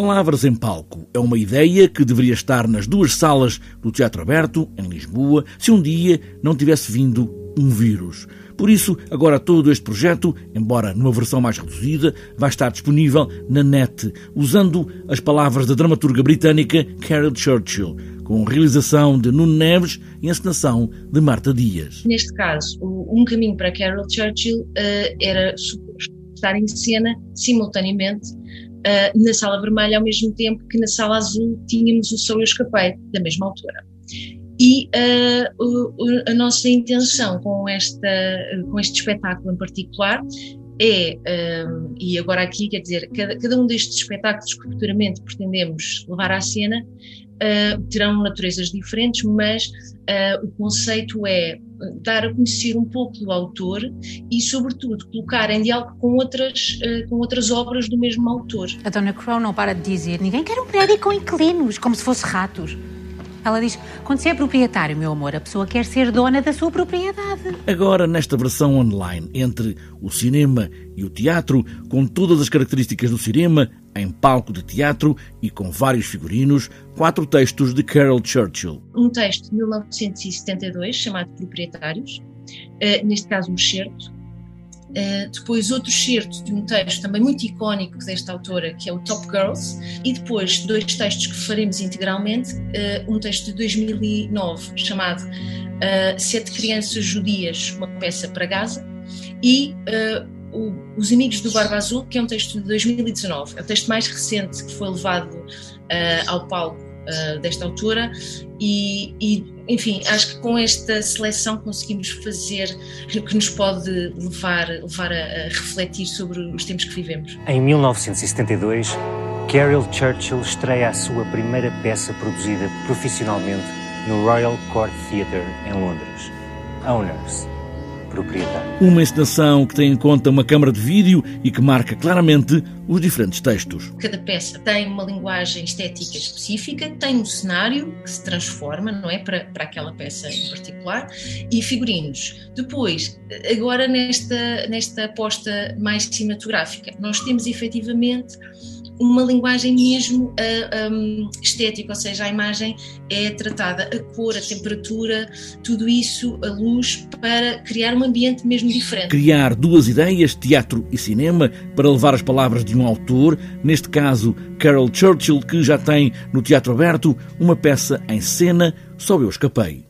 Palavras em palco é uma ideia que deveria estar nas duas salas do Teatro Aberto, em Lisboa, se um dia não tivesse vindo um vírus. Por isso, agora todo este projeto, embora numa versão mais reduzida, vai estar disponível na net, usando as palavras da dramaturga britânica Carol Churchill, com realização de Nuno Neves e encenação de Marta Dias. Neste caso, um caminho para Carol Churchill uh, era estar em cena simultaneamente uh, na sala vermelha, ao mesmo tempo que na sala azul tínhamos o Sou Eu Escapei, da mesma altura. E uh, a nossa intenção com, esta, com este espetáculo em particular é, um, e agora aqui, quer dizer, cada, cada um destes espetáculos que futuramente pretendemos levar à cena uh, terão naturezas diferentes, mas uh, o conceito é dar a conhecer um pouco do autor e, sobretudo, colocar em diálogo com outras, uh, com outras obras do mesmo autor. A Dona Crow não para de dizer: ninguém quer um prédio com inquilinos, como se fosse ratos. Ela diz: quando se é proprietário, meu amor, a pessoa quer ser dona da sua propriedade. Agora, nesta versão online, entre o cinema e o teatro, com todas as características do cinema, em palco de teatro e com vários figurinos, quatro textos de Carol Churchill. Um texto de 1972 chamado Proprietários, uh, neste caso um excerto, Uh, depois outro excerto de um texto também muito icónico desta autora, que é o Top Girls, e depois dois textos que faremos integralmente, uh, um texto de 2009 chamado uh, Sete Crianças Judias, uma peça para Gaza, e o, Os Amigos do Barba Azul, que é um texto de 2019, é o texto mais recente que foi levado ao palco desta autora, e, e enfim, acho que com esta seleção conseguimos fazer o que nos pode levar, levar a, a, refletir sobre os tempos que vivemos. Em 1972, Carol Churchill estreia a sua primeira peça produzida profissionalmente no Royal Court Theatre em Londres, Owners proprietário. Uma encenação que tem em conta uma câmara de vídeo e que marca claramente os diferentes textos. Cada peça tem uma linguagem estética específica, tem um cenário que se transforma, não é, para, para aquela peça em particular, e figurinos. Depois, agora nesta, nesta aposta mais cinematográfica, nós temos efetivamente uma linguagem mesmo uh, um, estética, ou seja, a imagem é tratada, a cor, a temperatura, tudo isso, a luz, para criar um ambiente mesmo diferente. Criar duas ideias, teatro e cinema, para levar as palavras de um autor, neste caso Carol Churchill, que já tem no Teatro Aberto uma peça em cena, Só Eu Escapei.